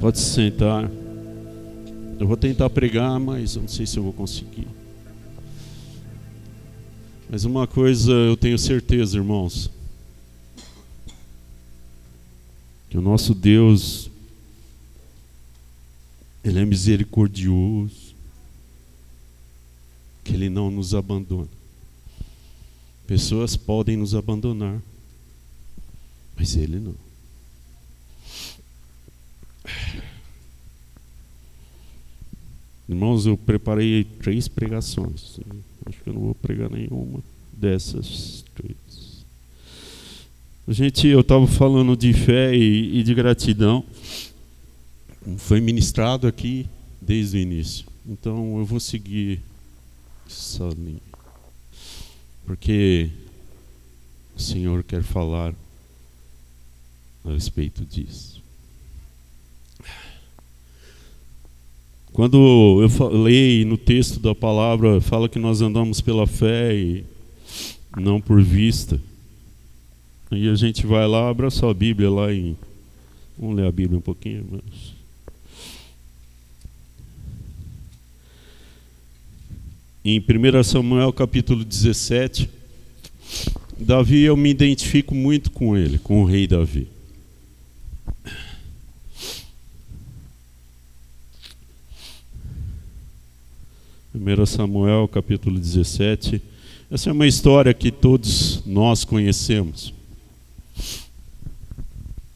Pode se sentar. Eu vou tentar pregar, mas eu não sei se eu vou conseguir. Mas uma coisa eu tenho certeza, irmãos. Que o nosso Deus, Ele é misericordioso. Que Ele não nos abandona. Pessoas podem nos abandonar, mas Ele não. Irmãos, eu preparei três pregações. Acho que eu não vou pregar nenhuma dessas três. Gente, eu estava falando de fé e, e de gratidão. Foi ministrado aqui desde o início. Então eu vou seguir essa linha. Porque o Senhor quer falar a respeito disso. Quando eu falei no texto da palavra, fala que nós andamos pela fé e não por vista. Aí a gente vai lá, abra sua Bíblia lá em. Vamos ler a Bíblia um pouquinho, mas. Em 1 Samuel capítulo 17, Davi, eu me identifico muito com ele, com o rei Davi. 1 Samuel capítulo 17. Essa é uma história que todos nós conhecemos.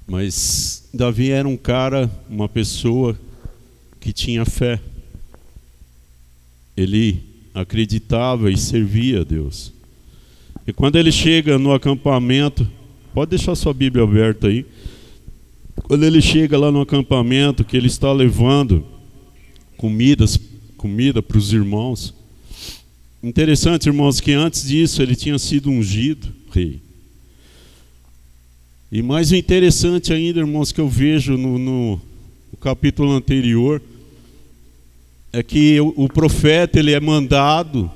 Mas Davi era um cara, uma pessoa que tinha fé. Ele acreditava e servia a Deus. E quando ele chega no acampamento, pode deixar sua Bíblia aberta aí. Quando ele chega lá no acampamento, que ele está levando comidas comida para os irmãos. Interessante, irmãos, que antes disso ele tinha sido ungido rei. E mais interessante ainda, irmãos, que eu vejo no, no, no capítulo anterior, é que o, o, profeta ele é mandado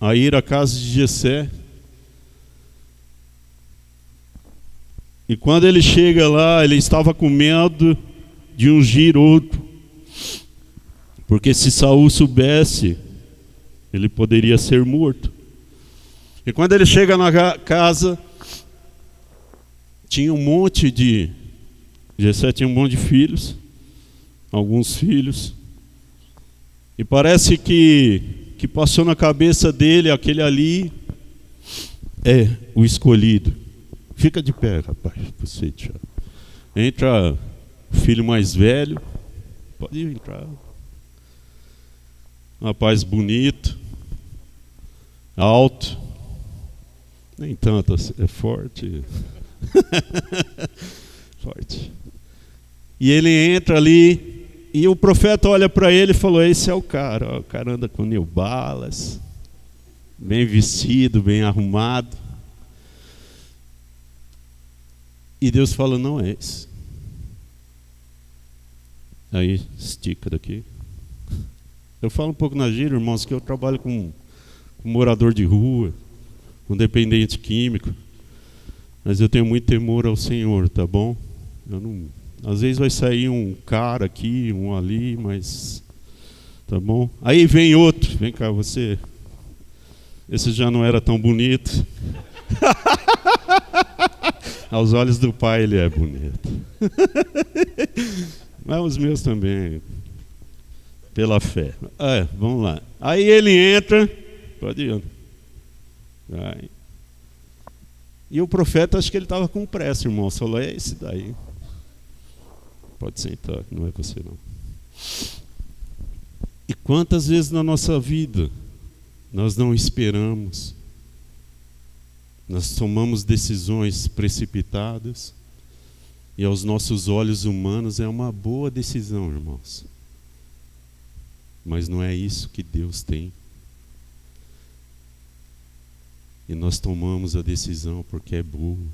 a ir à casa de Jessé. E quando ele chega lá, ele estava com medo de ungir outro. Porque se Saul soubesse, ele poderia ser morto. E quando ele chega na casa, tinha um monte de. Jessé tinha um monte de filhos, alguns filhos. E parece que, que passou na cabeça dele aquele ali é o escolhido. Fica de pé, rapaz, você. Entra o filho mais velho. Pode entrar. Rapaz bonito, alto, nem tanto, assim, é forte. forte. E ele entra ali e o profeta olha para ele e falou: Esse é o cara, o cara anda com New Balas, bem vestido, bem arrumado. E Deus fala: Não é esse. Aí estica daqui. Eu falo um pouco na gíria, irmãos, que eu trabalho com, com morador de rua, com dependente químico. Mas eu tenho muito temor ao Senhor, tá bom? Eu não, às vezes vai sair um cara aqui, um ali, mas tá bom? Aí vem outro, vem cá você. Esse já não era tão bonito. Aos olhos do pai ele é bonito. Mas os meus também pela fé. É, vamos lá. Aí ele entra, pode ir. Vai. E o profeta, acho que ele estava com pressa, irmão. Falou, é esse daí. Pode sentar, não é você não. E quantas vezes na nossa vida nós não esperamos, nós tomamos decisões precipitadas, e aos nossos olhos humanos é uma boa decisão, irmãos. Mas não é isso que Deus tem. E nós tomamos a decisão porque é burro.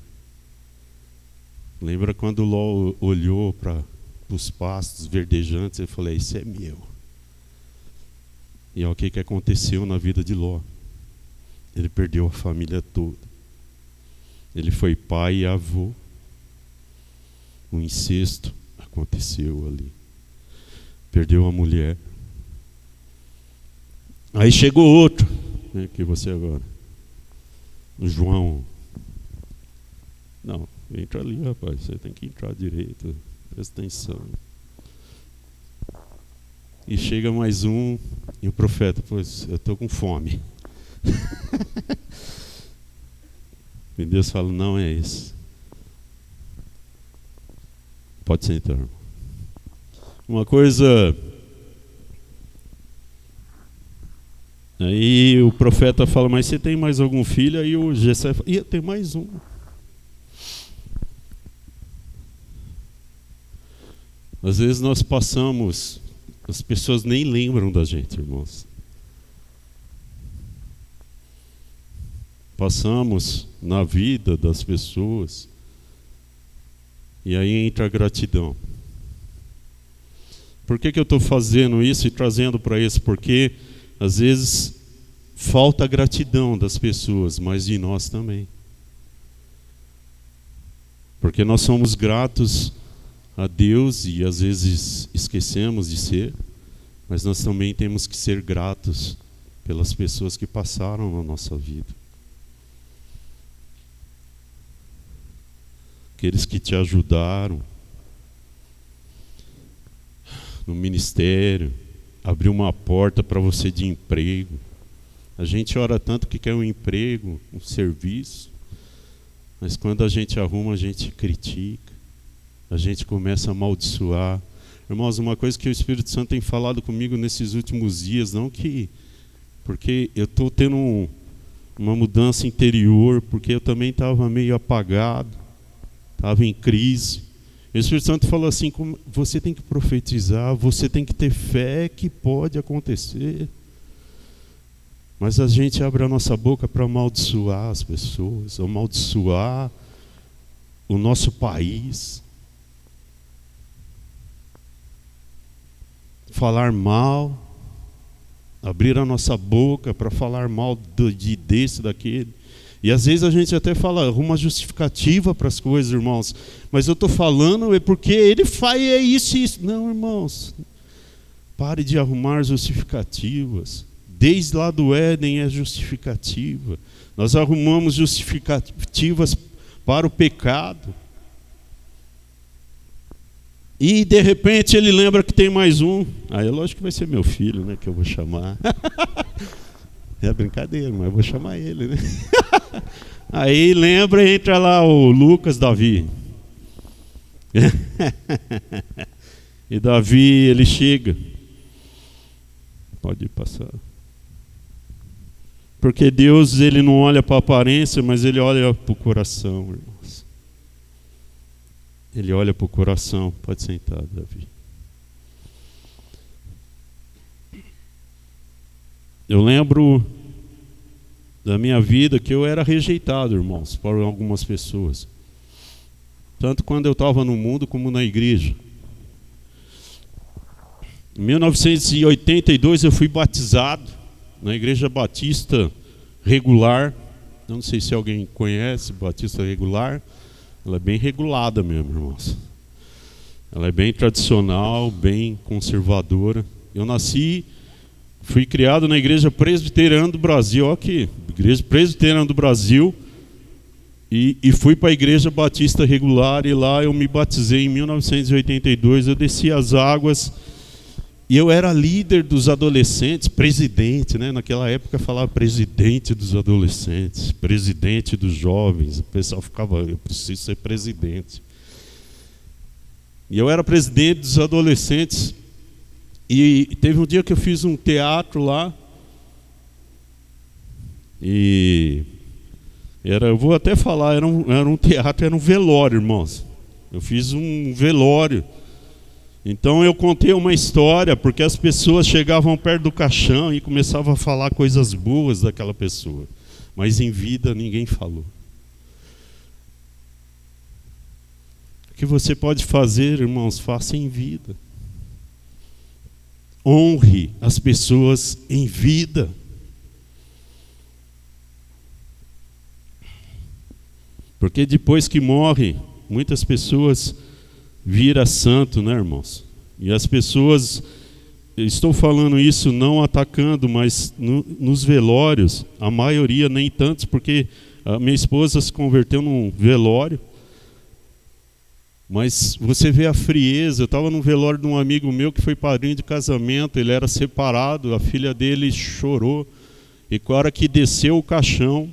Lembra quando Ló olhou para os pastos verdejantes e falou: Isso é meu. E é o que, que aconteceu na vida de Ló. Ele perdeu a família toda. Ele foi pai e avô. O incesto aconteceu ali. Perdeu a mulher. Aí chegou outro, né, que você agora. O João. Não, entra ali, rapaz. Você tem que entrar direito. Presta atenção. E chega mais um, e o profeta, pois eu estou com fome. e Deus fala, não é isso. Pode sentar. Uma coisa. Aí o profeta fala, mas você tem mais algum filho? Aí o Gessé fala, tem mais um. Às vezes nós passamos, as pessoas nem lembram da gente, irmãos. Passamos na vida das pessoas e aí entra a gratidão. Por que, que eu estou fazendo isso e trazendo para isso? Porque às vezes falta gratidão das pessoas, mas de nós também. Porque nós somos gratos a Deus e às vezes esquecemos de ser, mas nós também temos que ser gratos pelas pessoas que passaram na nossa vida. Aqueles que te ajudaram no ministério, abriu uma porta para você de emprego. A gente ora tanto que quer um emprego, um serviço, mas quando a gente arruma, a gente critica a gente começa a amaldiçoar. Irmãos, uma coisa que o Espírito Santo tem falado comigo nesses últimos dias, não que. Porque eu estou tendo um, uma mudança interior, porque eu também estava meio apagado, estava em crise. O Espírito Santo falou assim: você tem que profetizar, você tem que ter fé que pode acontecer. Mas a gente abre a nossa boca para amaldiçoar as pessoas, amaldiçoar o nosso país. falar mal, abrir a nossa boca para falar mal de desse, daquele. E às vezes a gente até fala uma justificativa para as coisas, irmãos. Mas eu estou falando é porque ele faz é isso e isso. Não, irmãos. Pare de arrumar justificativas. Desde lá do Éden é justificativa. Nós arrumamos justificativas para o pecado. E de repente ele lembra que tem mais um. Aí lógico que vai ser meu filho, né? Que eu vou chamar. é brincadeira, mas vou chamar ele, né? Aí lembra entra lá o Lucas Davi. e Davi, ele chega. Pode passar. Porque Deus, ele não olha para a aparência, mas ele olha para o coração, irmão. Ele olha para o coração. Pode sentar, Davi. Eu lembro da minha vida que eu era rejeitado, irmãos, por algumas pessoas. Tanto quando eu estava no mundo como na igreja. Em 1982 eu fui batizado na igreja batista regular. Não sei se alguém conhece batista regular. Ela é bem regulada mesmo, irmãos. Ela é bem tradicional, bem conservadora. Eu nasci, fui criado na Igreja Presbiteriana do Brasil, olha aqui, Igreja Presbiteriana do Brasil, e, e fui para a Igreja Batista Regular, e lá eu me batizei em 1982. Eu desci as águas e eu era líder dos adolescentes, presidente, né? Naquela época falava presidente dos adolescentes, presidente dos jovens. O pessoal ficava, eu preciso ser presidente. E eu era presidente dos adolescentes. E teve um dia que eu fiz um teatro lá. E era, eu vou até falar, era um, era um teatro, era um velório, irmãos. Eu fiz um velório então eu contei uma história porque as pessoas chegavam perto do caixão e começavam a falar coisas boas daquela pessoa, mas em vida ninguém falou. O que você pode fazer, irmãos, faça em vida. Honre as pessoas em vida. Porque depois que morre, muitas pessoas vira santo, né, irmãos? E as pessoas, estou falando isso não atacando, mas no, nos velórios, a maioria nem tantos, porque a minha esposa se converteu num velório. Mas você vê a frieza. Eu estava num velório de um amigo meu que foi padrinho de casamento. Ele era separado, a filha dele chorou. E com a hora que desceu o caixão,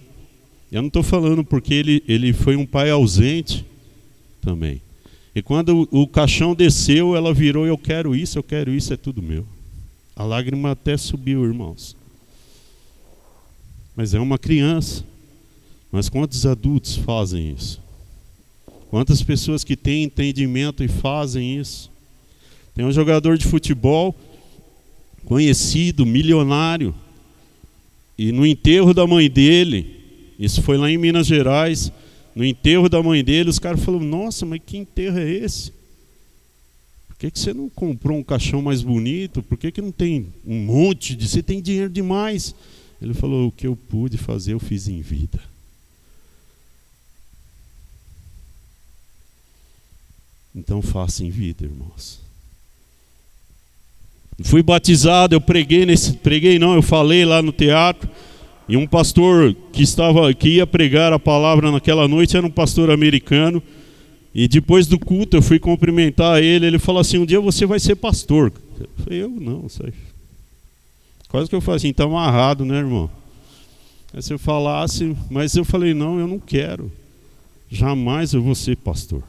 eu não estou falando porque ele, ele foi um pai ausente também. E quando o, o caixão desceu, ela virou: Eu quero isso, eu quero isso, é tudo meu. A lágrima até subiu, irmãos. Mas é uma criança. Mas quantos adultos fazem isso? Quantas pessoas que têm entendimento e fazem isso? Tem um jogador de futebol conhecido, milionário, e no enterro da mãe dele, isso foi lá em Minas Gerais, no enterro da mãe dele, os caras falaram: Nossa, mas que enterro é esse? Por que, que você não comprou um caixão mais bonito? Por que, que não tem um monte de. Você tem dinheiro demais? Ele falou: O que eu pude fazer, eu fiz em vida. Então faça em vida, irmãos. Fui batizado, eu preguei nesse, preguei não, eu falei lá no teatro. E um pastor que estava que ia pregar a palavra naquela noite era um pastor americano. E depois do culto eu fui cumprimentar ele, ele falou assim: "Um dia você vai ser pastor". Eu falei: "Eu não, sei". Quase que eu falei assim: "Tá amarrado, né, irmão?" Aí se eu falasse, mas eu falei: "Não, eu não quero. Jamais eu vou ser pastor".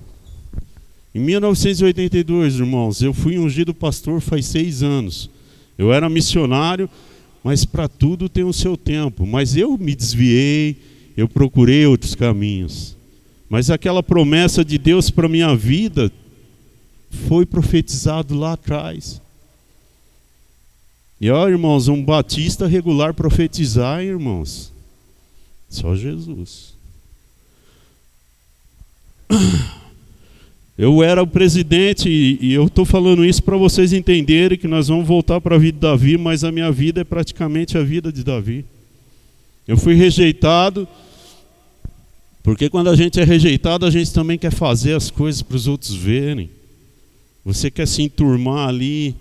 Em 1982, irmãos, eu fui ungido pastor faz seis anos. Eu era missionário, mas para tudo tem o seu tempo. Mas eu me desviei, eu procurei outros caminhos. Mas aquela promessa de Deus para minha vida foi profetizado lá atrás. E ó, irmãos, um batista regular profetizar, irmãos, só Jesus. Eu era o presidente e, eu estou falando isso para vocês entenderem que nós vamos voltar para a vida de Davi, mas a minha vida é praticamente a vida de Davi. Eu fui rejeitado, porque quando a gente é rejeitado, a gente também quer fazer as coisas para os outros verem. Você quer se enturmar ali.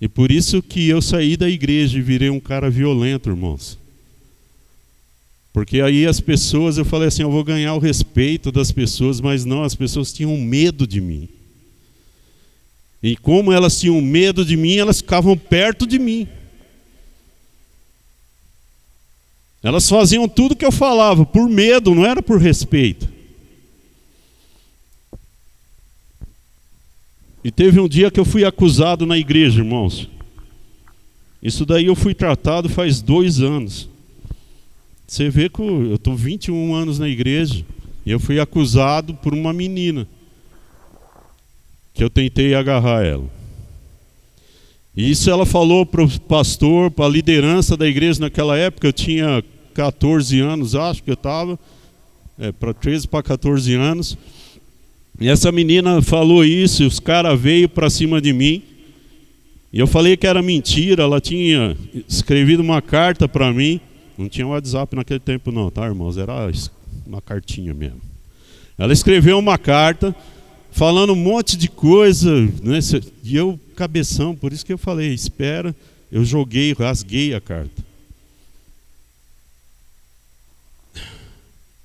E por isso que eu saí da igreja e virei um cara violento, irmãos. Porque aí as pessoas, eu falei assim, eu vou ganhar o respeito das pessoas, mas não, as pessoas tinham medo de mim. E como elas tinham medo de mim, elas ficavam perto de mim. Elas faziam tudo que eu falava, por medo, não era por respeito. E teve um dia que eu fui acusado na igreja, irmãos. Isso daí eu fui tratado faz dois anos. Você vê que eu estou 21 anos na igreja e eu fui acusado por uma menina que eu tentei agarrar ela. E isso ela falou para o pastor, para a liderança da igreja naquela época. Eu tinha 14 anos, acho que eu estava, é, para 13 para 14 anos. E essa menina falou isso, e os caras veio para cima de mim. E eu falei que era mentira, ela tinha escrevido uma carta para mim. Não tinha WhatsApp naquele tempo, não, tá, irmãos? Era uma cartinha mesmo. Ela escreveu uma carta falando um monte de coisa, né? E eu, cabeção, por isso que eu falei, espera. Eu joguei, rasguei a carta.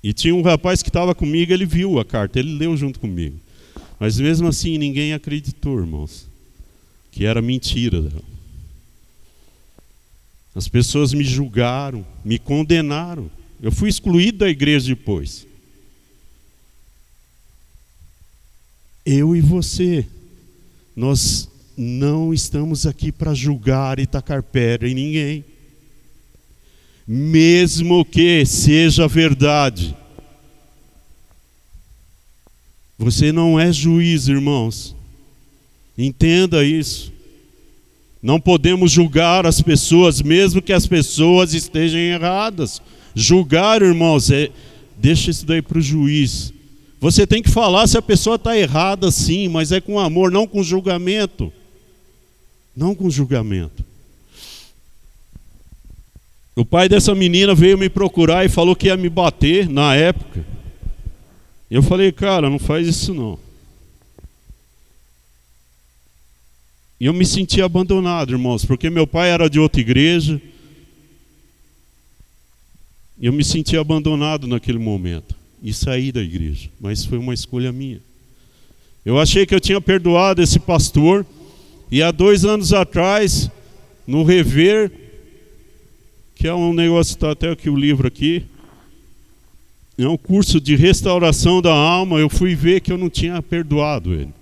E tinha um rapaz que estava comigo, ele viu a carta, ele leu junto comigo. Mas mesmo assim, ninguém acreditou, irmãos, que era mentira dela. As pessoas me julgaram, me condenaram. Eu fui excluído da igreja depois. Eu e você, nós não estamos aqui para julgar e tacar pedra em ninguém. Mesmo que seja verdade. Você não é juiz, irmãos. Entenda isso. Não podemos julgar as pessoas, mesmo que as pessoas estejam erradas. Julgar, irmãos, é, deixa isso daí para o juiz. Você tem que falar se a pessoa está errada, sim, mas é com amor, não com julgamento. Não com julgamento. O pai dessa menina veio me procurar e falou que ia me bater na época. Eu falei, cara, não faz isso não. E eu me senti abandonado, irmãos, porque meu pai era de outra igreja. E eu me senti abandonado naquele momento e saí da igreja, mas foi uma escolha minha. Eu achei que eu tinha perdoado esse pastor, e há dois anos atrás, no rever, que é um negócio, está até aqui o livro aqui, é um curso de restauração da alma, eu fui ver que eu não tinha perdoado ele.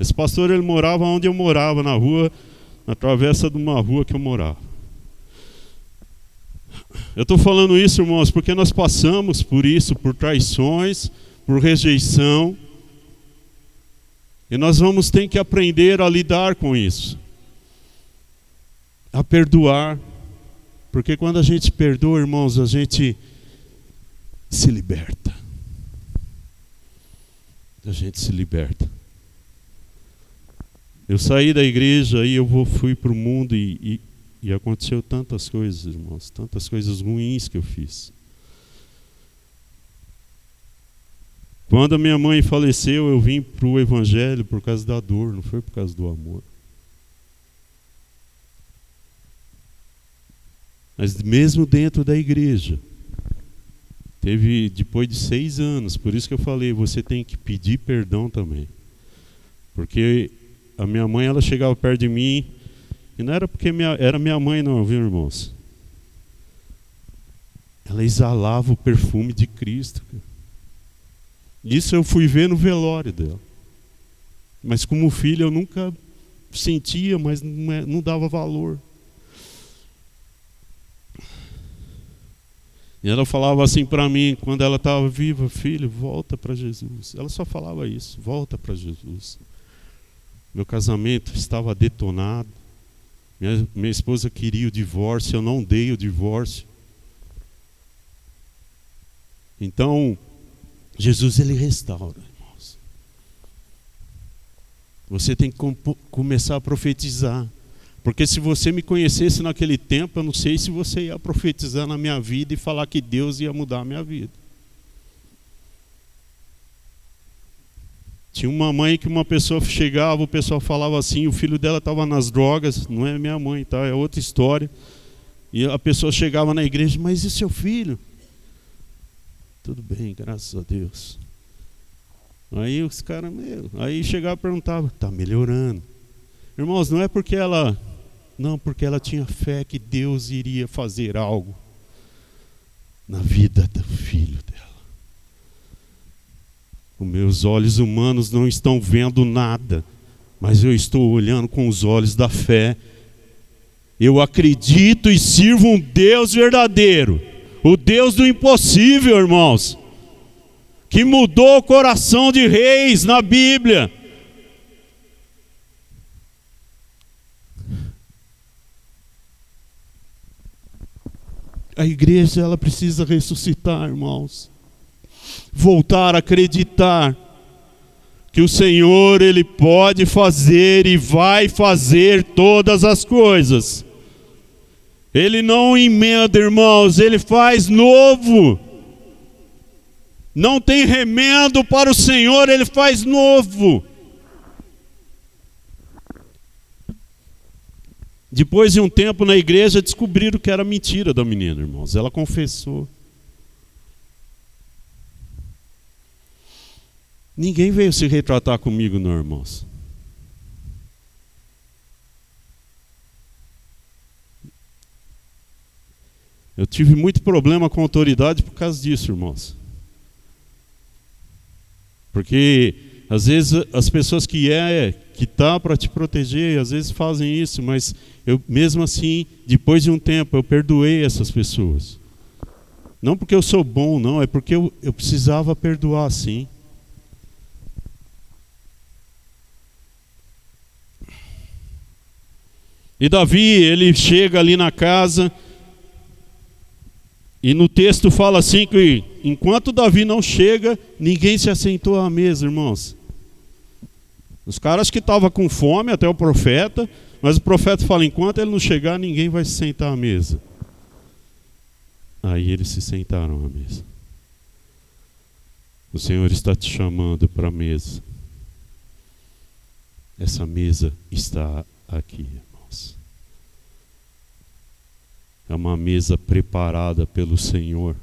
Esse pastor ele morava onde eu morava, na rua, na travessa de uma rua que eu morava. Eu estou falando isso, irmãos, porque nós passamos por isso, por traições, por rejeição. E nós vamos ter que aprender a lidar com isso. A perdoar. Porque quando a gente perdoa, irmãos, a gente se liberta. A gente se liberta. Eu saí da igreja e eu fui para o mundo e, e e aconteceu tantas coisas, irmãos, tantas coisas ruins que eu fiz. Quando a minha mãe faleceu, eu vim para o Evangelho por causa da dor, não foi por causa do amor. Mas mesmo dentro da igreja, teve depois de seis anos, por isso que eu falei, você tem que pedir perdão também. Porque a minha mãe, ela chegava perto de mim, e não era porque minha, era minha mãe, não, viu, irmãos? Ela exalava o perfume de Cristo. Isso eu fui ver no velório dela. Mas como filho eu nunca sentia, mas não, é, não dava valor. E ela falava assim para mim, quando ela estava viva, filho, volta para Jesus. Ela só falava isso, volta para Jesus. Meu casamento estava detonado. Minha, minha esposa queria o divórcio, eu não dei o divórcio. Então, Jesus ele restaura, irmãos. Você tem que com, começar a profetizar. Porque se você me conhecesse naquele tempo, eu não sei se você ia profetizar na minha vida e falar que Deus ia mudar a minha vida. Tinha uma mãe que uma pessoa chegava, o pessoal falava assim, o filho dela estava nas drogas, não é minha mãe, tá? É outra história. E a pessoa chegava na igreja, mas e seu filho? Tudo bem, graças a Deus. Aí os caras, meu, aí chegava e perguntava, tá melhorando. Irmãos, não é porque ela, não, porque ela tinha fé que Deus iria fazer algo na vida do filho dela. Os meus olhos humanos não estão vendo nada, mas eu estou olhando com os olhos da fé. Eu acredito e sirvo um Deus verdadeiro, o Deus do impossível, irmãos, que mudou o coração de reis na Bíblia. A igreja ela precisa ressuscitar, irmãos voltar a acreditar que o Senhor ele pode fazer e vai fazer todas as coisas. Ele não emenda, irmãos, ele faz novo. Não tem remendo para o Senhor, ele faz novo. Depois de um tempo na igreja, descobriram que era mentira da menina, irmãos. Ela confessou. Ninguém veio se retratar comigo, não, irmãos. Eu tive muito problema com autoridade por causa disso, irmãos. Porque às vezes as pessoas que é que tá para te proteger, às vezes fazem isso, mas eu mesmo assim, depois de um tempo, eu perdoei essas pessoas. Não porque eu sou bom, não, é porque eu, eu precisava perdoar, sim. E Davi, ele chega ali na casa, e no texto fala assim que enquanto Davi não chega, ninguém se assentou à mesa, irmãos. Os caras que estavam com fome, até o profeta, mas o profeta fala: enquanto ele não chegar, ninguém vai se sentar à mesa. Aí eles se sentaram à mesa. O Senhor está te chamando para a mesa. Essa mesa está aqui. É uma mesa preparada pelo Senhor.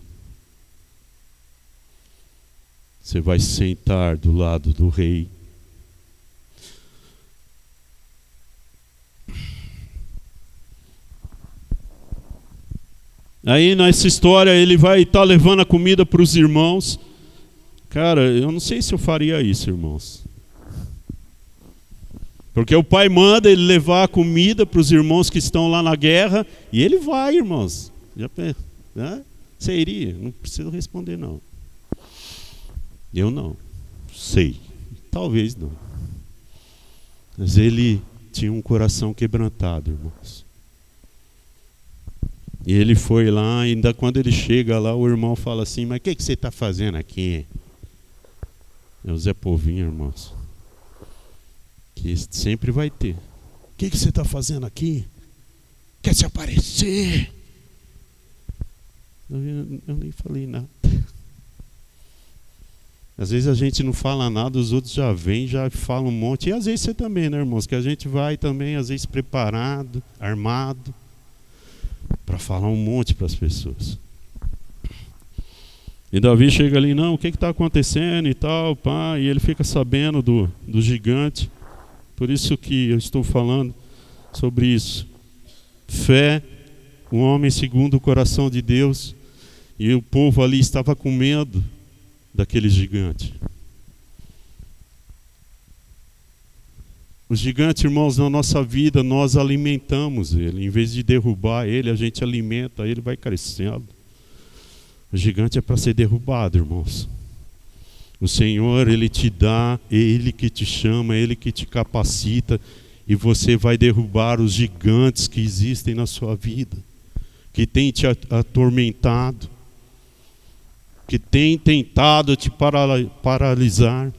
Você vai sentar do lado do rei. Aí nessa história ele vai estar tá levando a comida para os irmãos. Cara, eu não sei se eu faria isso, irmãos. Porque o pai manda ele levar a comida para os irmãos que estão lá na guerra e ele vai, irmãos. Já né? Você iria? Não preciso responder não. Eu não. Sei. Talvez não. Mas ele tinha um coração quebrantado, irmãos. E ele foi lá, ainda quando ele chega lá, o irmão fala assim: Mas o que, que você está fazendo aqui? É o Zé Povinho, irmãos. Que sempre vai ter. O que, que você está fazendo aqui? Quer se aparecer? Eu, eu nem falei nada. Às vezes a gente não fala nada, os outros já vêm, já falam um monte. E às vezes você também, né, irmãos? Que a gente vai também, às vezes, preparado, armado, para falar um monte para as pessoas. E Davi chega ali, não, o que está acontecendo e tal, pá, e ele fica sabendo do, do gigante. Por isso que eu estou falando sobre isso. Fé, um homem segundo o coração de Deus, e o povo ali estava com medo daquele gigante. O gigante, irmãos, na nossa vida, nós alimentamos ele. Em vez de derrubar ele, a gente alimenta ele, vai crescendo. O gigante é para ser derrubado, irmãos. O Senhor, Ele te dá, Ele que te chama, Ele que te capacita, e você vai derrubar os gigantes que existem na sua vida, que tem te atormentado, que tem tentado te paralisar.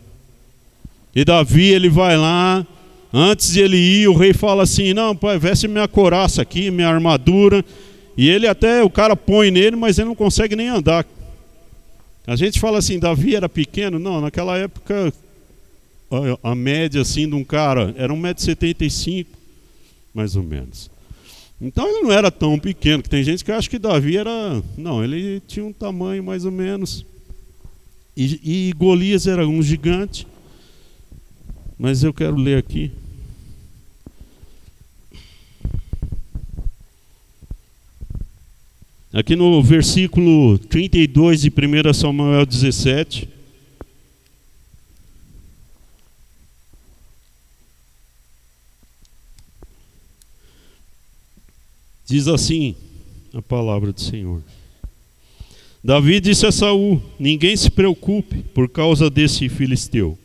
E Davi, ele vai lá, antes de ele ir, o rei fala assim: Não, pai, veste minha coraça aqui, minha armadura. E ele até, o cara põe nele, mas ele não consegue nem andar. A gente fala assim: Davi era pequeno. Não, naquela época, a, a média assim de um cara era 1,75m, mais ou menos. Então ele não era tão pequeno, que tem gente que acha que Davi era. Não, ele tinha um tamanho mais ou menos. E, e Golias era um gigante. Mas eu quero ler aqui. Aqui no versículo 32 de 1 Samuel 17. Diz assim a palavra do Senhor. Davi disse a Saul: Ninguém se preocupe por causa desse filisteu.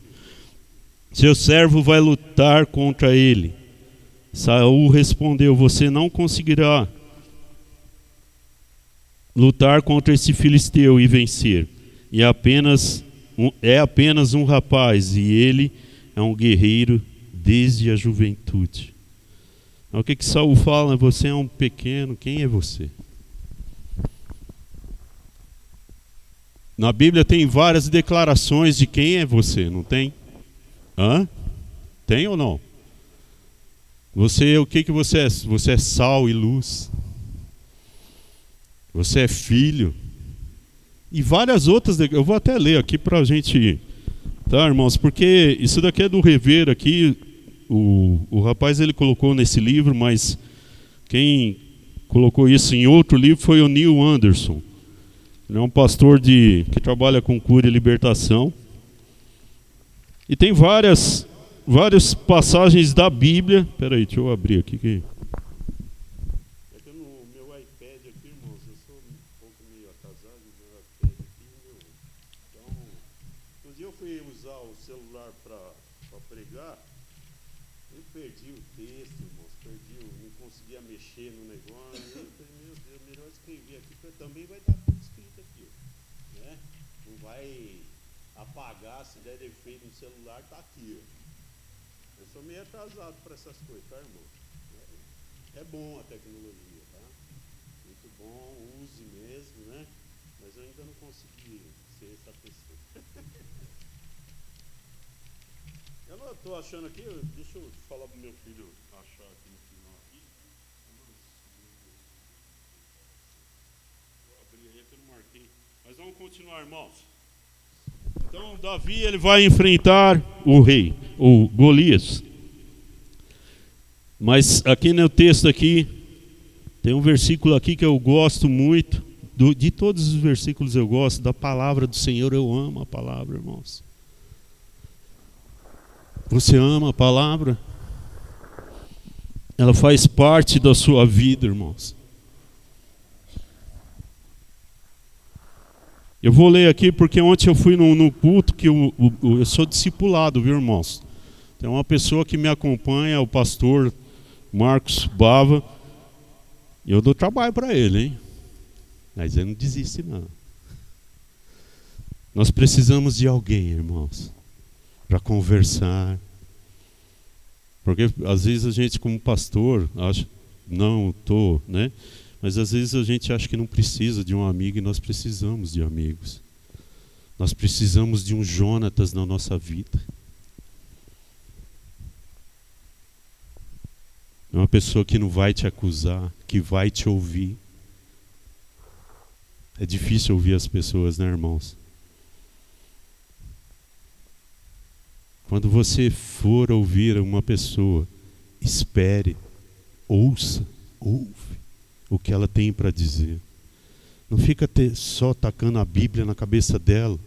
Seu servo vai lutar contra ele. Saul respondeu: Você não conseguirá lutar contra esse filisteu e vencer. E é apenas é apenas um rapaz e ele é um guerreiro desde a juventude. O que que Saul fala? Você é um pequeno, quem é você? Na Bíblia tem várias declarações de quem é você, não tem? Hã? Tem ou não? Você, o que que você é? Você é sal e luz. Você é filho. E várias outras, eu vou até ler aqui para a gente, tá, irmãos? Porque isso daqui é do rever aqui, o, o rapaz ele colocou nesse livro, mas quem colocou isso em outro livro foi o Neil Anderson. Ele é um pastor de, que trabalha com cura e libertação. E tem várias, várias passagens da Bíblia. Peraí, deixa eu abrir aqui. Que... atrasado para essas coisas, tá, irmão? É, é bom a tecnologia, tá? Muito bom, use mesmo, né? Mas eu ainda não consegui ser essa pessoa. Eu não estou achando aqui, deixa eu falar para meu filho achar aqui no final. Aqui. Aí que eu não marquei. Mas vamos continuar, irmãos. Então, Davi ele vai enfrentar o rei, o Golias. Mas aqui no texto aqui tem um versículo aqui que eu gosto muito. Do, de todos os versículos eu gosto, da palavra do Senhor eu amo a palavra, irmãos. Você ama a palavra? Ela faz parte da sua vida, irmãos. Eu vou ler aqui porque ontem eu fui no, no culto que eu, eu, eu sou discipulado, viu, irmãos? Tem uma pessoa que me acompanha, o pastor Marcos Bava. Eu dou trabalho para ele, hein? Mas ele não desiste, não. Nós precisamos de alguém, irmãos, para conversar. Porque às vezes a gente, como pastor, acha, não estou, né? Mas às vezes a gente acha que não precisa de um amigo e nós precisamos de amigos. Nós precisamos de um Jonatas na nossa vida. É uma pessoa que não vai te acusar, que vai te ouvir. É difícil ouvir as pessoas, né, irmãos? Quando você for ouvir uma pessoa, espere, ouça, ouve o que ela tem para dizer. Não fica só tacando a Bíblia na cabeça dela.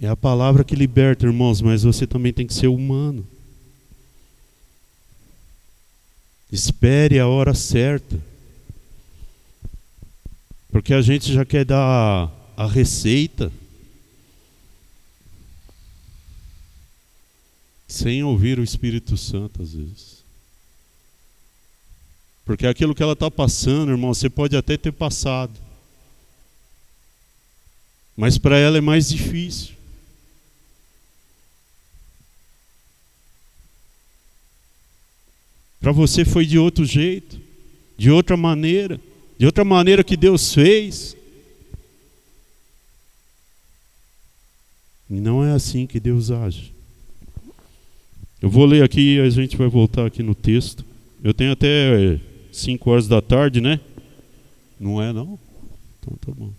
É a palavra que liberta, irmãos, mas você também tem que ser humano. Espere a hora certa. Porque a gente já quer dar a receita sem ouvir o Espírito Santo às vezes. Porque aquilo que ela está passando, irmão, você pode até ter passado. Mas para ela é mais difícil. Para você foi de outro jeito, de outra maneira, de outra maneira que Deus fez. E não é assim que Deus age. Eu vou ler aqui e a gente vai voltar aqui no texto. Eu tenho até 5 horas da tarde, né? Não é não? Então tá bom.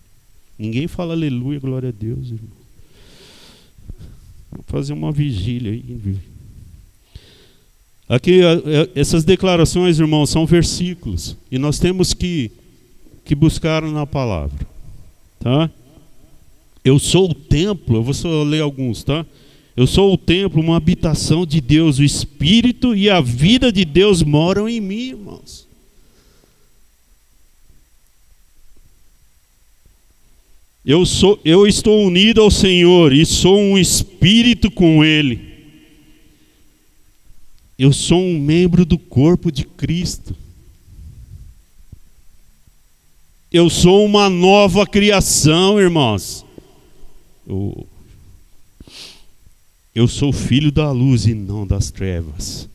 Ninguém fala aleluia, glória a Deus, irmão. Vou fazer uma vigília aí. Aqui, essas declarações, irmãos, são versículos. E nós temos que, que buscar na palavra. Tá? Eu sou o templo, eu vou só ler alguns, tá? Eu sou o templo, uma habitação de Deus, o Espírito e a vida de Deus moram em mim, irmãos. Eu, sou, eu estou unido ao Senhor e sou um espírito com Ele. Eu sou um membro do corpo de Cristo. Eu sou uma nova criação, irmãos. Eu, eu sou filho da luz e não das trevas.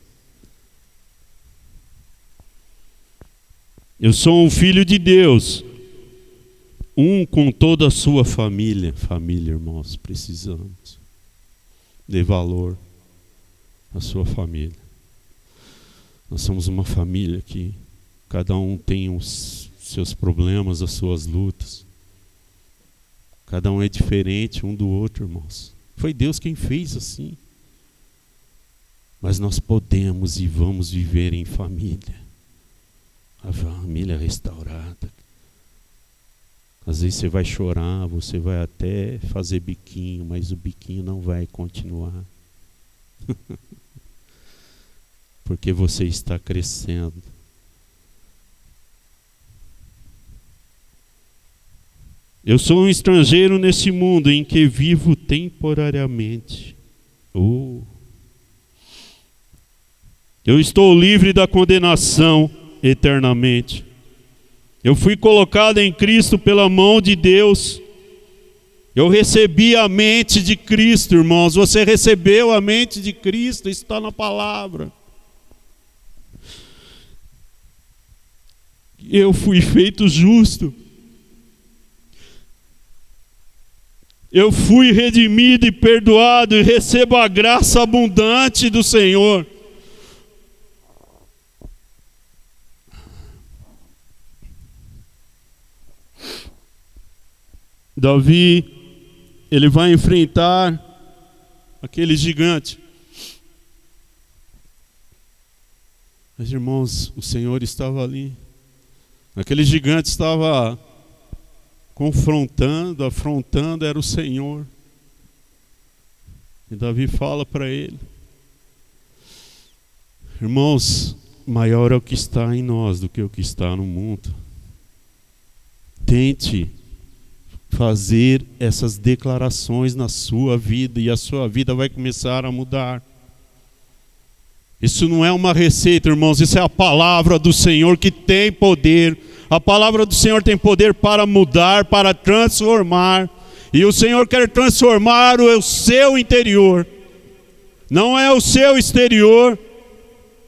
Eu sou um filho de Deus, um com toda a sua família. Família, irmãos, precisamos de valor à sua família. Nós somos uma família que cada um tem os seus problemas, as suas lutas. Cada um é diferente um do outro, irmãos. Foi Deus quem fez assim. Mas nós podemos e vamos viver em família. A família restaurada. Às vezes você vai chorar, você vai até fazer biquinho, mas o biquinho não vai continuar. porque você está crescendo. Eu sou um estrangeiro nesse mundo em que vivo temporariamente. Oh. Eu estou livre da condenação eternamente. Eu fui colocado em Cristo pela mão de Deus. Eu recebi a mente de Cristo, irmãos. Você recebeu a mente de Cristo, está na palavra. Eu fui feito justo. Eu fui redimido e perdoado e recebo a graça abundante do Senhor. Davi, ele vai enfrentar aquele gigante. Mas irmãos, o Senhor estava ali. Aquele gigante estava confrontando, afrontando, era o Senhor. E Davi fala para ele: Irmãos, maior é o que está em nós do que o que está no mundo. Tente fazer essas declarações na sua vida e a sua vida vai começar a mudar. Isso não é uma receita, irmãos, isso é a palavra do Senhor que tem poder. A palavra do Senhor tem poder para mudar, para transformar. E o Senhor quer transformar o seu interior, não é o seu exterior.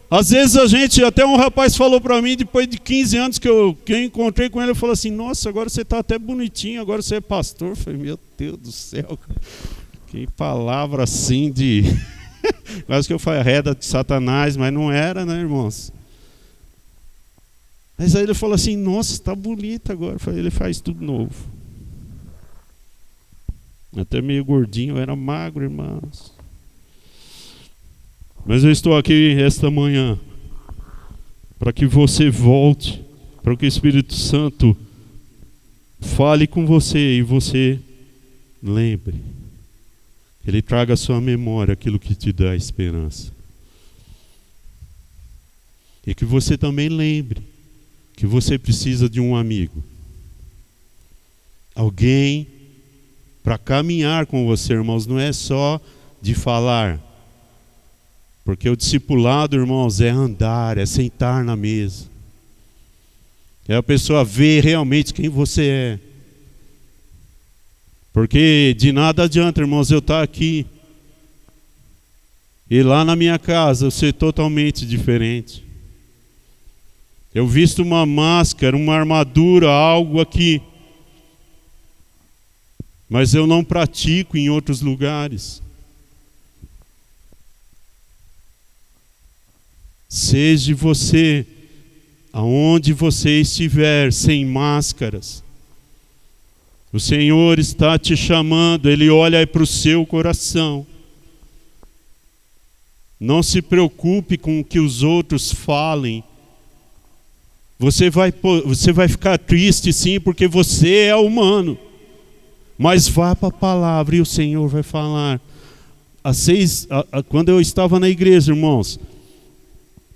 Às vezes a gente, até um rapaz falou para mim, depois de 15 anos que eu, que eu encontrei com ele, ele falou assim: Nossa, agora você está até bonitinho, agora você é pastor. Eu falei: Meu Deus do céu, que palavra assim de. Quase que eu falei reda de Satanás, mas não era, né, irmãos? Mas aí ele falou assim: Nossa, está bonito agora. Ele faz tudo novo. Até meio gordinho, eu era magro, irmãos. Mas eu estou aqui esta manhã para que você volte, para que o Espírito Santo fale com você e você lembre. Ele traga à sua memória aquilo que te dá esperança. E que você também lembre que você precisa de um amigo. Alguém para caminhar com você, irmãos, não é só de falar porque o discipulado, irmãos, é andar, é sentar na mesa. É a pessoa ver realmente quem você é. Porque de nada adianta, irmãos, eu estar aqui e lá na minha casa eu ser totalmente diferente. Eu visto uma máscara, uma armadura, algo aqui, mas eu não pratico em outros lugares. Seja você, aonde você estiver, sem máscaras. O Senhor está te chamando, Ele olha para o seu coração. Não se preocupe com o que os outros falem. Você vai, você vai ficar triste sim, porque você é humano. Mas vá para a palavra e o Senhor vai falar. Há seis, quando eu estava na igreja, irmãos,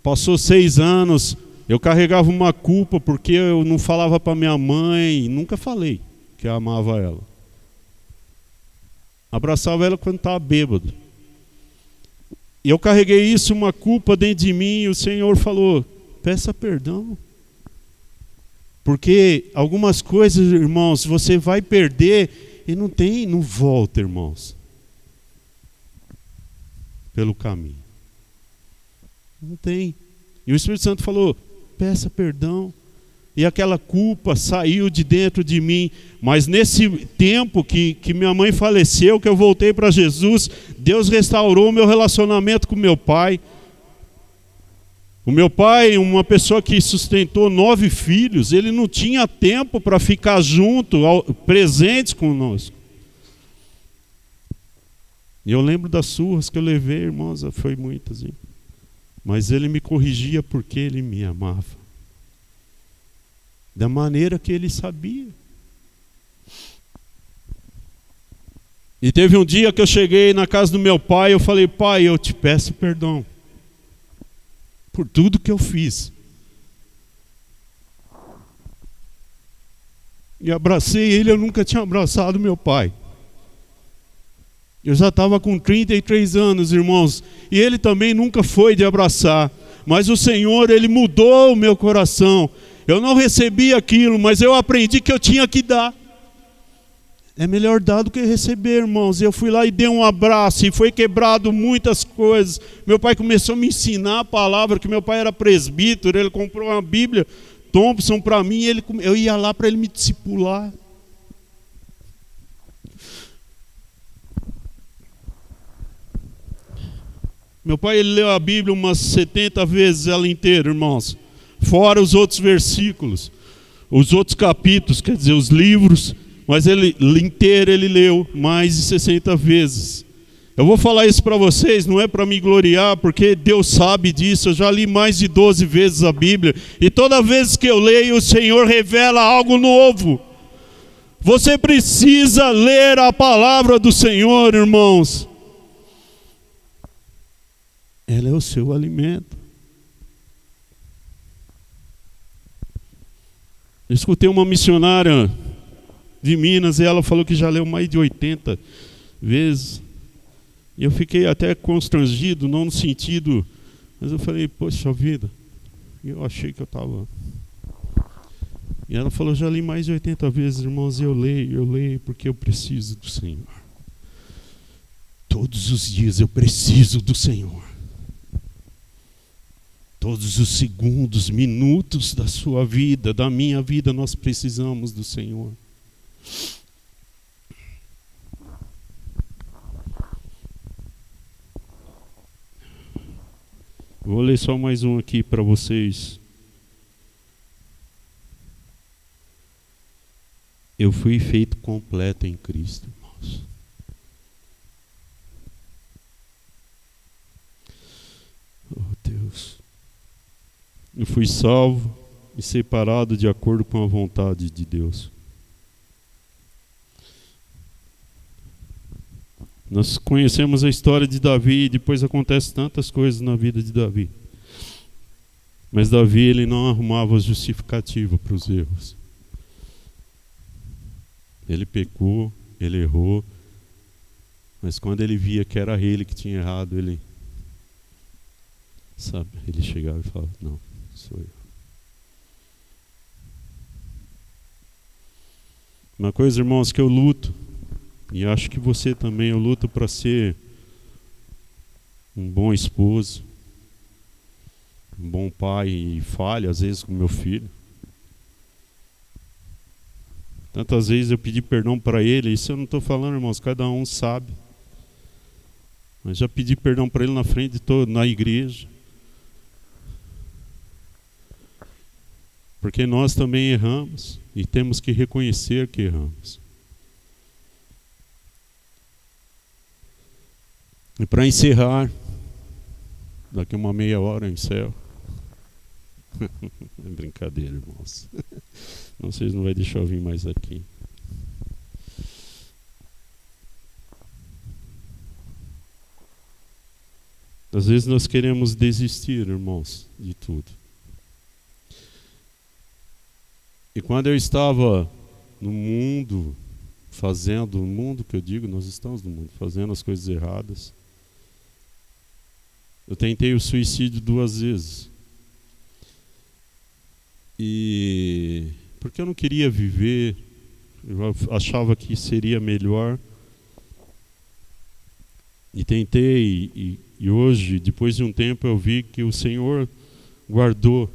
Passou seis anos, eu carregava uma culpa porque eu não falava para minha mãe, nunca falei que amava ela. Abraçava ela quando estava bêbado. E eu carreguei isso, uma culpa dentro de mim, e o Senhor falou: peça perdão. Porque algumas coisas, irmãos, você vai perder e não tem, não volta, irmãos, pelo caminho. Não tem. E o Espírito Santo falou: peça perdão. E aquela culpa saiu de dentro de mim. Mas nesse tempo que, que minha mãe faleceu, que eu voltei para Jesus, Deus restaurou o meu relacionamento com meu pai. O meu pai, uma pessoa que sustentou nove filhos, ele não tinha tempo para ficar junto, presentes conosco. E eu lembro das surras que eu levei, irmãos, foi muitas. Hein? Mas ele me corrigia porque ele me amava. Da maneira que ele sabia. E teve um dia que eu cheguei na casa do meu pai, eu falei: "Pai, eu te peço perdão por tudo que eu fiz". E abracei ele, eu nunca tinha abraçado meu pai. Eu já estava com 33 anos, irmãos, e ele também nunca foi de abraçar. Mas o Senhor, ele mudou o meu coração. Eu não recebi aquilo, mas eu aprendi que eu tinha que dar. É melhor dar do que receber, irmãos. Eu fui lá e dei um abraço e foi quebrado muitas coisas. Meu pai começou a me ensinar a palavra, que meu pai era presbítero, ele comprou uma Bíblia Thompson para mim, ele, eu ia lá para ele me discipular. Meu pai ele leu a Bíblia umas 70 vezes ela inteira, irmãos. Fora os outros versículos, os outros capítulos, quer dizer, os livros, mas ele inteiro ele leu mais de 60 vezes. Eu vou falar isso para vocês, não é para me gloriar, porque Deus sabe disso. Eu já li mais de 12 vezes a Bíblia, e toda vez que eu leio, o Senhor revela algo novo. Você precisa ler a palavra do Senhor, irmãos. Ela é o seu alimento. Eu escutei uma missionária de Minas e ela falou que já leu mais de 80 vezes. E eu fiquei até constrangido, não no sentido, mas eu falei, poxa vida, eu achei que eu estava. E ela falou, já li mais de 80 vezes, irmãos, eu leio, eu leio, porque eu preciso do Senhor. Todos os dias eu preciso do Senhor. Todos os segundos, minutos da sua vida, da minha vida, nós precisamos do Senhor. Vou ler só mais um aqui para vocês. Eu fui feito completo em Cristo, irmãos. Oh Deus. Eu fui salvo e separado de acordo com a vontade de Deus. Nós conhecemos a história de Davi e depois acontece tantas coisas na vida de Davi. Mas Davi ele não arrumava justificativa para os erros. Ele pecou, ele errou, mas quando ele via que era ele que tinha errado, ele sabe, ele chegava e falava: "Não, sou eu". Uma coisa, irmãos, que eu luto e acho que você também, eu luto para ser um bom esposo, um bom pai e falha às vezes com meu filho. Tantas vezes eu pedi perdão para ele, isso eu não estou falando, irmãos, cada um sabe. Mas já pedi perdão para ele na frente de todo, na igreja. Porque nós também erramos e temos que reconhecer que erramos. E para encerrar, daqui uma meia hora em céu. é brincadeira, irmãos. Não sei se não vai deixar eu vir mais aqui. Às vezes nós queremos desistir, irmãos, de tudo. E quando eu estava no mundo, fazendo, o mundo que eu digo, nós estamos no mundo, fazendo as coisas erradas, eu tentei o suicídio duas vezes. E porque eu não queria viver, eu achava que seria melhor. E tentei, e, e hoje, depois de um tempo, eu vi que o Senhor guardou.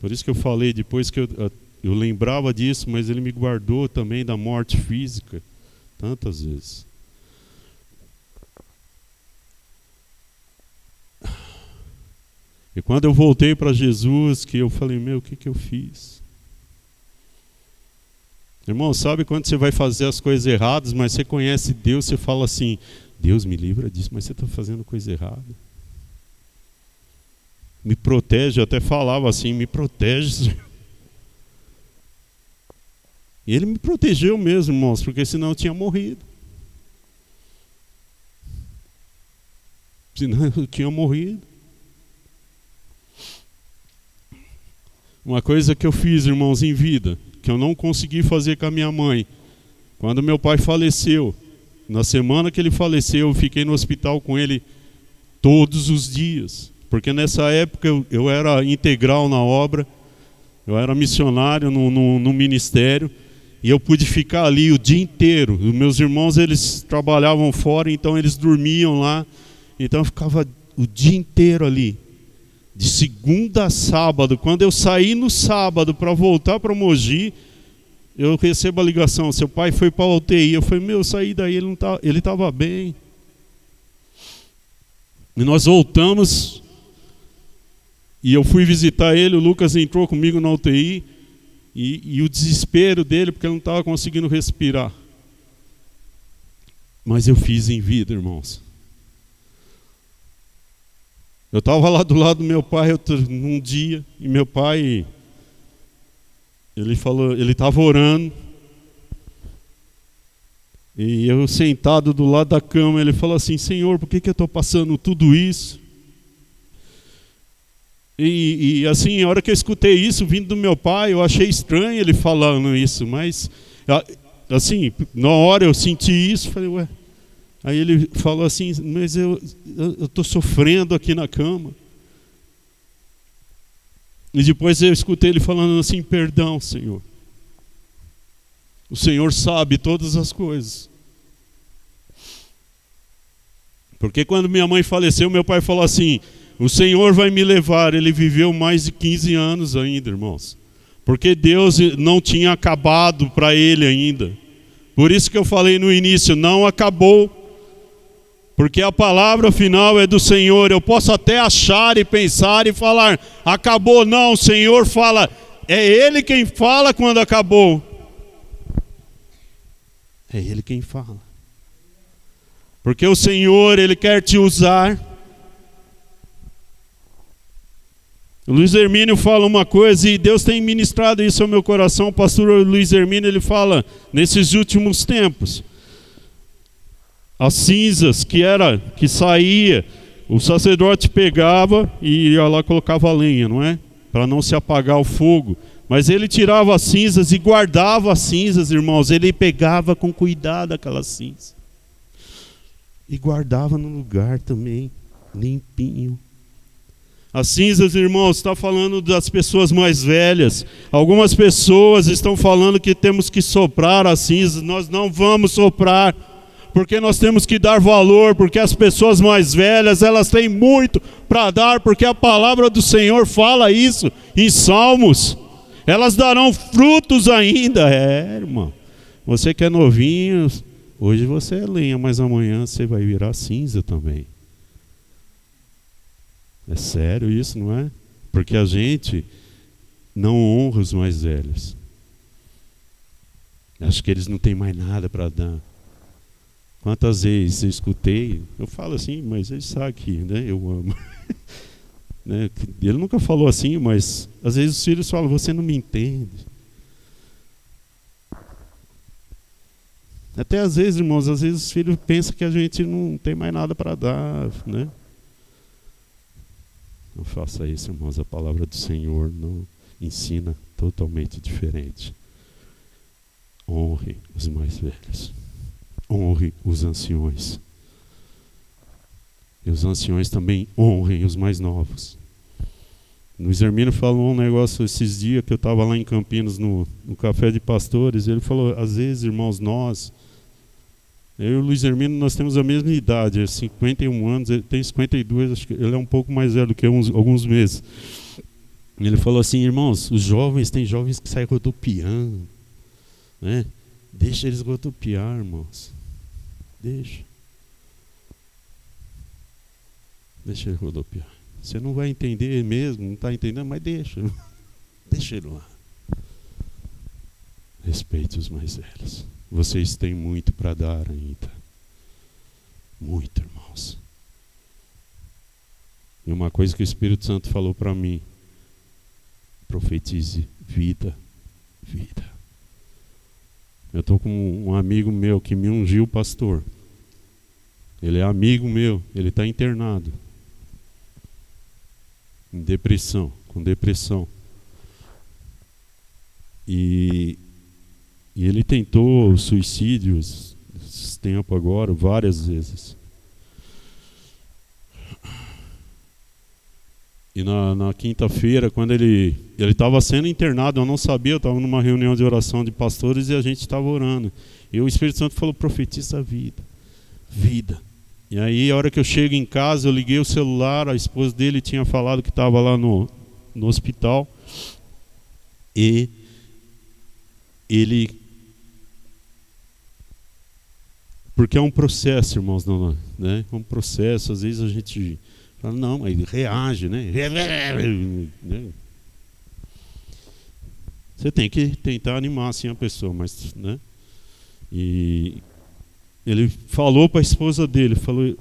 Por isso que eu falei, depois que eu, eu lembrava disso, mas Ele me guardou também da morte física, tantas vezes. E quando eu voltei para Jesus, que eu falei, meu, o que, que eu fiz? Irmão, sabe quando você vai fazer as coisas erradas, mas você conhece Deus, você fala assim, Deus me livra disso, mas você está fazendo coisa errada. Me protege, eu até falava assim, me protege, Senhor. E ele me protegeu mesmo, irmãos, porque senão eu tinha morrido. Senão eu tinha morrido. Uma coisa que eu fiz, irmãos, em vida, que eu não consegui fazer com a minha mãe. Quando meu pai faleceu, na semana que ele faleceu, eu fiquei no hospital com ele todos os dias. Porque nessa época eu, eu era integral na obra, eu era missionário no, no, no ministério, e eu pude ficar ali o dia inteiro. Os meus irmãos, eles trabalhavam fora, então eles dormiam lá. Então eu ficava o dia inteiro ali de segunda a sábado, quando eu saí no sábado para voltar para Mogi, eu recebo a ligação, seu pai foi para a UTI. Eu falei, meu, eu saí daí, ele não tá, ele estava bem. E nós voltamos e eu fui visitar ele, o Lucas entrou comigo na UTI e, e o desespero dele porque ele não estava conseguindo respirar. Mas eu fiz em vida, irmãos. Eu estava lá do lado do meu pai num dia e meu pai ele falou, ele estava orando e eu sentado do lado da cama, ele falou assim: Senhor, por que, que eu estou passando tudo isso? E, e, assim, a hora que eu escutei isso vindo do meu pai, eu achei estranho ele falando isso, mas assim, na hora eu senti isso, falei, ué. Aí ele falou assim, mas eu estou sofrendo aqui na cama. E depois eu escutei ele falando assim, perdão, Senhor. O Senhor sabe todas as coisas. Porque quando minha mãe faleceu, meu pai falou assim: O Senhor vai me levar. Ele viveu mais de 15 anos ainda, irmãos. Porque Deus não tinha acabado para ele ainda. Por isso que eu falei no início: não acabou. Porque a palavra final é do Senhor. Eu posso até achar e pensar e falar: acabou. Não, o Senhor fala. É Ele quem fala quando acabou. É Ele quem fala. Porque o Senhor, Ele quer te usar. O Luiz Hermínio fala uma coisa e Deus tem ministrado isso ao meu coração. O pastor Luiz Hermínio ele fala nesses últimos tempos. As cinzas que era que saía, o sacerdote pegava e ia lá colocava a lenha, não é? Para não se apagar o fogo. Mas ele tirava as cinzas e guardava as cinzas, irmãos. Ele pegava com cuidado aquelas cinzas. E guardava no lugar também, limpinho. As cinzas, irmãos, está falando das pessoas mais velhas. Algumas pessoas estão falando que temos que soprar as cinzas. Nós não vamos soprar, porque nós temos que dar valor, porque as pessoas mais velhas, elas têm muito para dar, porque a palavra do Senhor fala isso em Salmos elas darão frutos ainda. É, irmão. Você que é novinho, hoje você é lenha, mas amanhã você vai virar cinza também. É sério isso, não é? Porque a gente não honra os mais velhos. Acho que eles não têm mais nada para dar. Quantas vezes eu escutei, eu falo assim, mas eles sabem que né, eu amo. Né? Ele nunca falou assim, mas às vezes os filhos falam: Você não me entende. Até às vezes, irmãos, às vezes os filhos pensam que a gente não tem mais nada para dar, né? Não faça isso, irmãos. A palavra do Senhor não ensina totalmente diferente. Honre os mais velhos. Honre os anciões. E os anciões também honrem os mais novos. Luiz Hermino falou um negócio esses dias que eu estava lá em Campinas no, no Café de Pastores. Ele falou: às vezes, irmãos, nós, eu e o Luiz Hermino, nós temos a mesma idade, é 51 anos, ele tem 52, acho que ele é um pouco mais velho que uns, alguns meses. Ele falou assim: irmãos, os jovens, tem jovens que saem rodopiando, né? Deixa eles rodopiar, irmãos. Deixa. Deixa ele rodopiar. Você não vai entender mesmo, não está entendendo, mas deixa. Deixa ele lá. Respeite os mais velhos. Vocês têm muito para dar ainda. Muito, irmãos. E uma coisa que o Espírito Santo falou para mim: profetize vida, vida. Eu estou com um amigo meu que me ungiu pastor. Ele é amigo meu, ele está internado em depressão, com depressão. E, e ele tentou suicídio esse tempo agora, várias vezes. E na, na quinta-feira, quando ele ele estava sendo internado, eu não sabia, eu estava numa reunião de oração de pastores e a gente estava orando. E o Espírito Santo falou: profetiza a vida, vida. E aí, a hora que eu chego em casa, eu liguei o celular, a esposa dele tinha falado que estava lá no, no hospital. E ele Porque é um processo, irmãos, não, né? É um processo, às vezes a gente fala, não, mas reage, né? né? Você tem que tentar animar assim a pessoa, mas, né? E ele falou para a esposa dele, falou,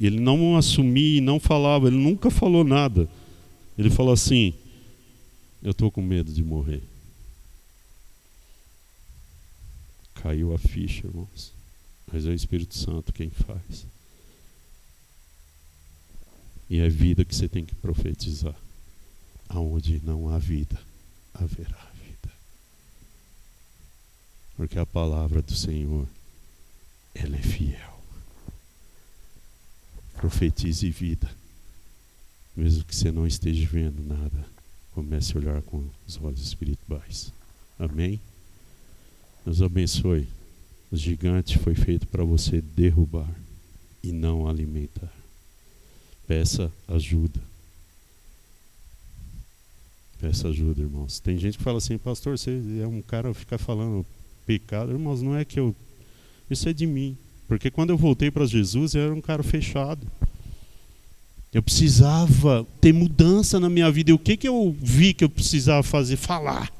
ele não assumia, não falava, ele nunca falou nada. Ele falou assim: Eu estou com medo de morrer. Caiu a ficha, irmãos. Mas é o Espírito Santo quem faz. E é vida que você tem que profetizar. Aonde não há vida, haverá vida. Porque a palavra do Senhor, ela é fiel. Profetize vida. Mesmo que você não esteja vendo nada, comece a olhar com os olhos espirituais. Amém? Deus abençoe. O gigante foi feito para você derrubar e não alimentar. Peça ajuda. Peça ajuda, irmãos. Tem gente que fala assim, pastor, você é um cara ficar falando pecado. Irmãos, não é que eu. Isso é de mim. Porque quando eu voltei para Jesus, eu era um cara fechado. Eu precisava ter mudança na minha vida. E o que, que eu vi que eu precisava fazer? Falar.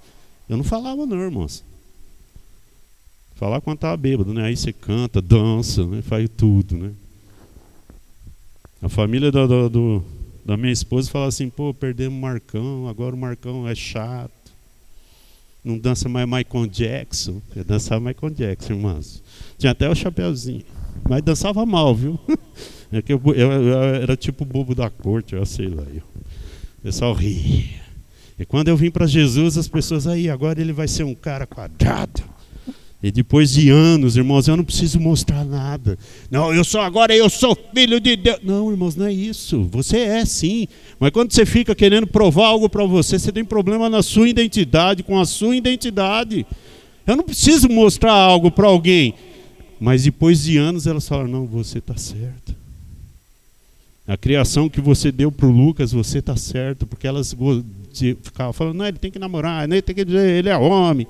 Eu não falava, não, irmãos. Falar quando estava bêbado, né? Aí você canta, dança, né? faz tudo, né? A família do, do, do, da minha esposa fala assim, pô, perdemos o Marcão, agora o Marcão é chato. Não dança mais Michael Jackson. Eu dançava Michael Jackson, irmãos. Tinha até o chapéuzinho. Mas dançava mal, viu? É que eu, eu, eu era tipo bobo da corte, eu sei lá. Eu, o pessoal ria. E quando eu vim para Jesus, as pessoas aí, agora ele vai ser um cara quadrado. E depois de anos, irmãos, eu não preciso mostrar nada. Não, eu sou agora, eu sou filho de Deus. Não, irmãos, não é isso. Você é sim. Mas quando você fica querendo provar algo para você, você tem problema na sua identidade, com a sua identidade. Eu não preciso mostrar algo para alguém. Mas depois de anos, elas falam: não, você está certo. A criação que você deu para o Lucas, você está certo. Porque elas ficavam falando: não, ele tem que namorar, ele tem que dizer, ele é homem.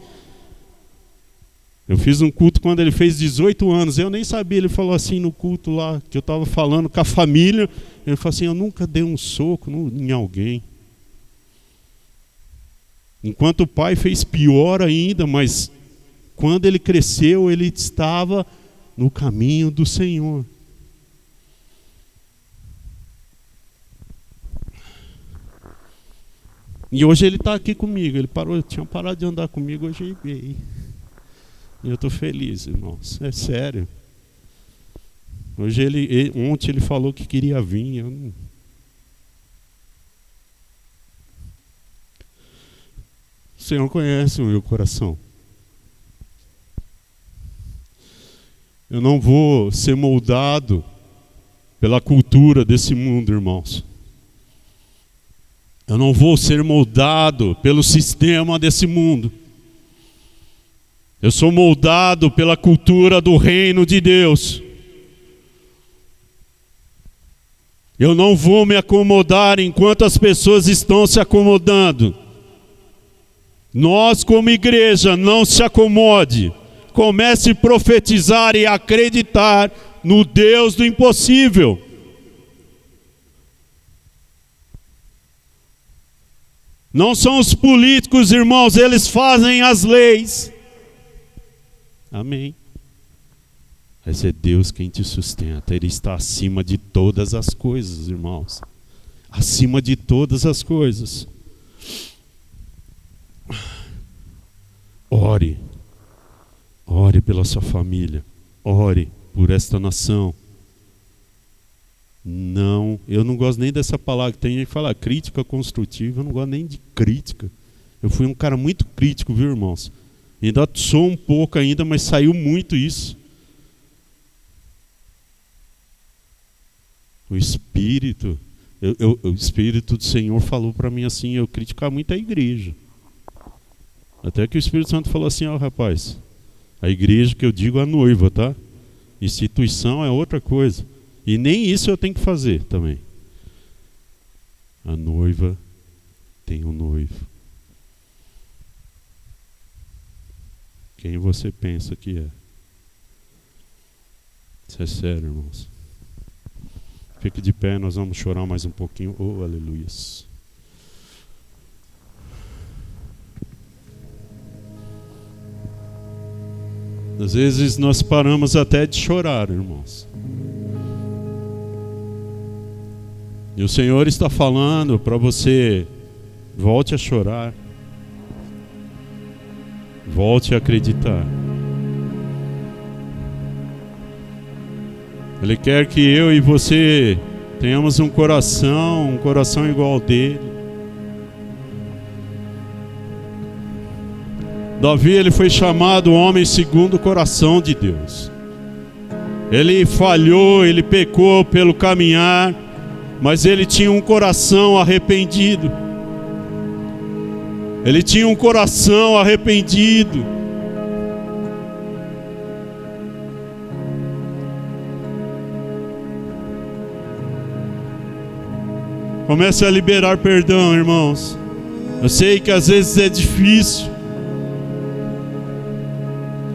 Eu fiz um culto quando ele fez 18 anos. Eu nem sabia. Ele falou assim no culto lá, que eu estava falando com a família. Ele falou assim: Eu nunca dei um soco em alguém. Enquanto o pai fez pior ainda, mas quando ele cresceu, ele estava no caminho do Senhor. E hoje ele está aqui comigo. Ele parou, tinha parado de andar comigo, hoje ele veio. E eu estou feliz, irmãos. É sério. Hoje ele, ele, ontem ele falou que queria vir. Eu não... O Senhor conhece o meu coração. Eu não vou ser moldado pela cultura desse mundo, irmãos. Eu não vou ser moldado pelo sistema desse mundo. Eu sou moldado pela cultura do reino de Deus. Eu não vou me acomodar enquanto as pessoas estão se acomodando. Nós, como igreja, não se acomode. Comece a profetizar e acreditar no Deus do impossível. Não são os políticos, irmãos, eles fazem as leis. Amém. Mas é Deus quem te sustenta. Ele está acima de todas as coisas, irmãos. Acima de todas as coisas. Ore. Ore pela sua família. Ore por esta nação. Não, eu não gosto nem dessa palavra tem gente que fala crítica construtiva. Eu não gosto nem de crítica. Eu fui um cara muito crítico, viu, irmãos? Ainda sou um pouco ainda, mas saiu muito isso. O Espírito, eu, eu, o Espírito do Senhor falou para mim assim, eu criticar muito a igreja. Até que o Espírito Santo falou assim, ó oh, rapaz, a igreja que eu digo é a noiva, tá? Instituição é outra coisa. E nem isso eu tenho que fazer também. A noiva tem um noivo. Quem você pensa que é? Isso é sério, irmãos. Fique de pé, nós vamos chorar mais um pouquinho. Oh, aleluia. Às vezes nós paramos até de chorar, irmãos. E o Senhor está falando para você: volte a chorar, volte a acreditar. Ele quer que eu e você tenhamos um coração, um coração igual ao dele. Davi ele foi chamado homem segundo o coração de Deus. Ele falhou, ele pecou pelo caminhar, mas ele tinha um coração arrependido. Ele tinha um coração arrependido. Comece a liberar perdão, irmãos. Eu sei que às vezes é difícil.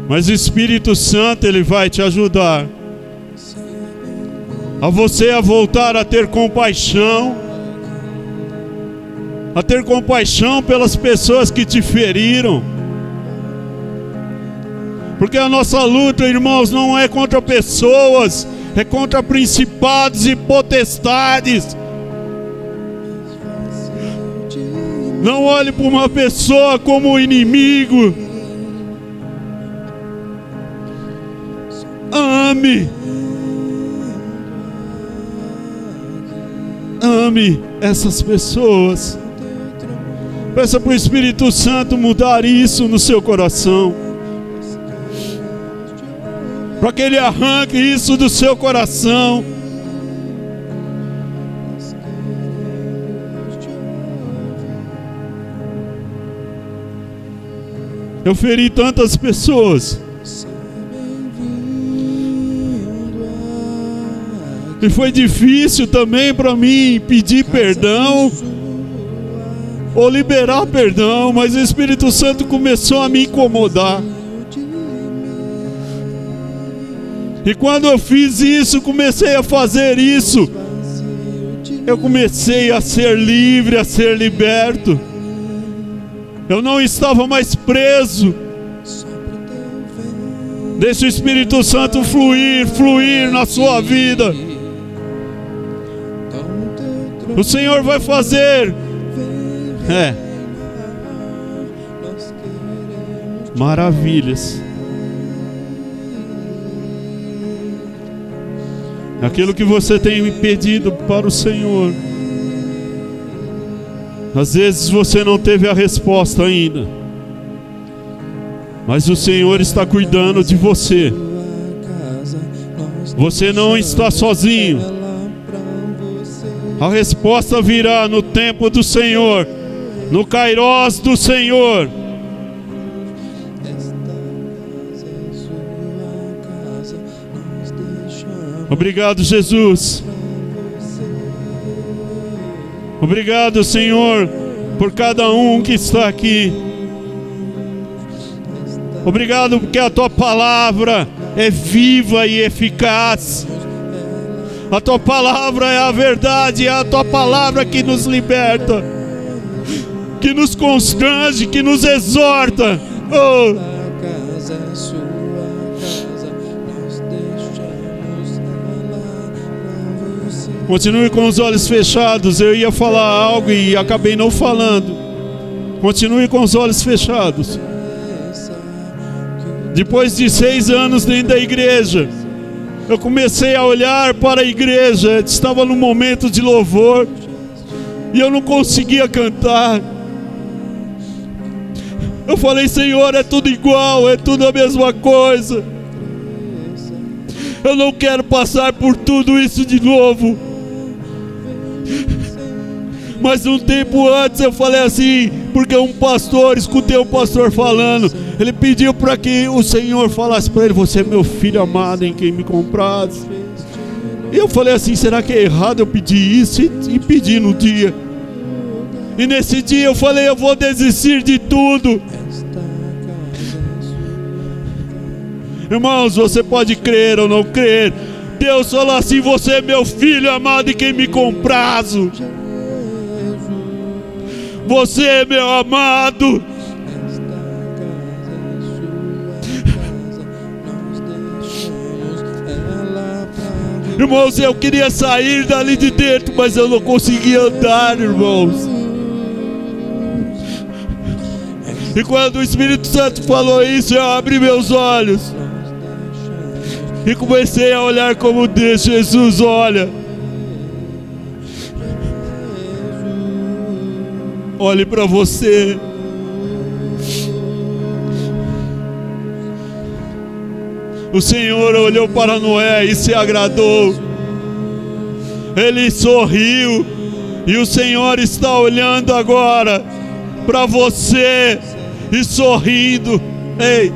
Mas o Espírito Santo ele vai te ajudar a você a voltar a ter compaixão, a ter compaixão pelas pessoas que te feriram. Porque a nossa luta, irmãos, não é contra pessoas, é contra principados e potestades. Não olhe para uma pessoa como inimigo. Ame. Ame essas pessoas. Peça para o Espírito Santo mudar isso no seu coração. Para que ele arranque isso do seu coração. Eu feri tantas pessoas. E foi difícil também para mim pedir perdão ou liberar perdão, mas o Espírito Santo começou a me incomodar. E quando eu fiz isso, comecei a fazer isso, eu comecei a ser livre, a ser liberto. Eu não estava mais preso. Deixe o Espírito Santo fluir, fluir na sua vida. O Senhor vai fazer. É. Maravilhas. Aquilo que você tem pedido para o Senhor. Às vezes você não teve a resposta ainda. Mas o Senhor está cuidando de você. Você não está sozinho. A resposta virá no tempo do Senhor, no Kairós do Senhor. Obrigado, Jesus. Obrigado, Senhor, por cada um que está aqui. Obrigado porque a tua palavra é viva e eficaz. A tua palavra é a verdade, é a tua palavra que nos liberta, que nos constrange, que nos exorta. Oh. Continue com os olhos fechados. Eu ia falar algo e acabei não falando. Continue com os olhos fechados. Depois de seis anos dentro da igreja, eu comecei a olhar para a igreja, estava no momento de louvor, e eu não conseguia cantar. Eu falei, Senhor, é tudo igual, é tudo a mesma coisa. Eu não quero passar por tudo isso de novo. Mas um tempo antes eu falei assim, porque um pastor, escutei um pastor falando, ele pediu para que o Senhor falasse para ele: Você é meu filho amado em quem me compraste. E eu falei assim: será que é errado eu pedir isso? E, e pedi no dia. E nesse dia eu falei: eu vou desistir de tudo. Irmãos, você pode crer ou não crer. Deus falou assim: Você é meu filho amado e quem me comprazo. Você é meu amado. Irmãos, eu queria sair dali de dentro, mas eu não conseguia andar, irmãos. E quando o Espírito Santo falou isso, eu abri meus olhos e comecei a olhar como Deus, Jesus olha. Olhe para você. O Senhor olhou para Noé e se agradou. Ele sorriu. E o Senhor está olhando agora para você e sorrindo. Ei.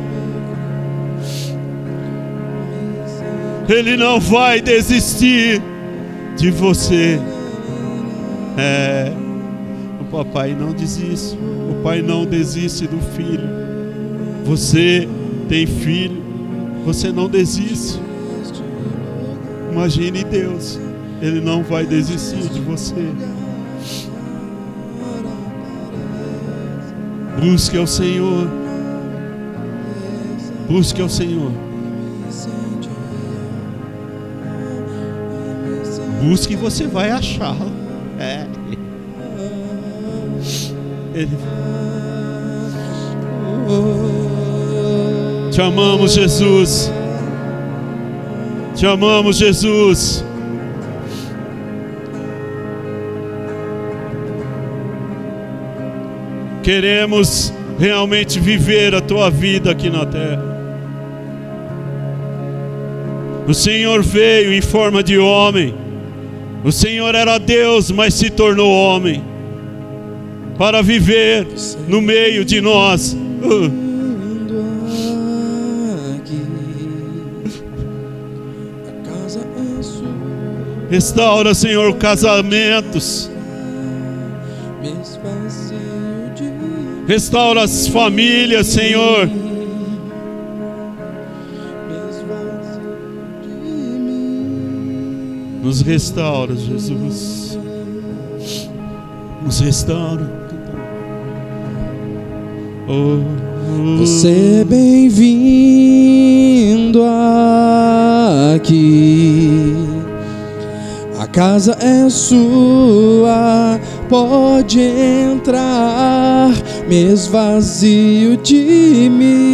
Ele não vai desistir de você. É. O papai não desiste. O pai não desiste do filho. Você tem filho. Você não desiste. Imagine Deus. Ele não vai desistir de você. Busque ao Senhor. Busque ao Senhor. Busque e você vai achá-lo. É. Ele. Te amamos, Jesus. Te amamos, Jesus. Queremos realmente viver a tua vida aqui na terra. O Senhor veio em forma de homem. O Senhor era Deus, mas se tornou homem para viver no meio de nós. Uh. Restaura, Senhor, casamentos. Restaura as famílias, Senhor. Nos restaura, Jesus. Nos restaura. Oh. Você é bem-vindo aqui. A casa é sua, pode entrar, me esvazio de mim.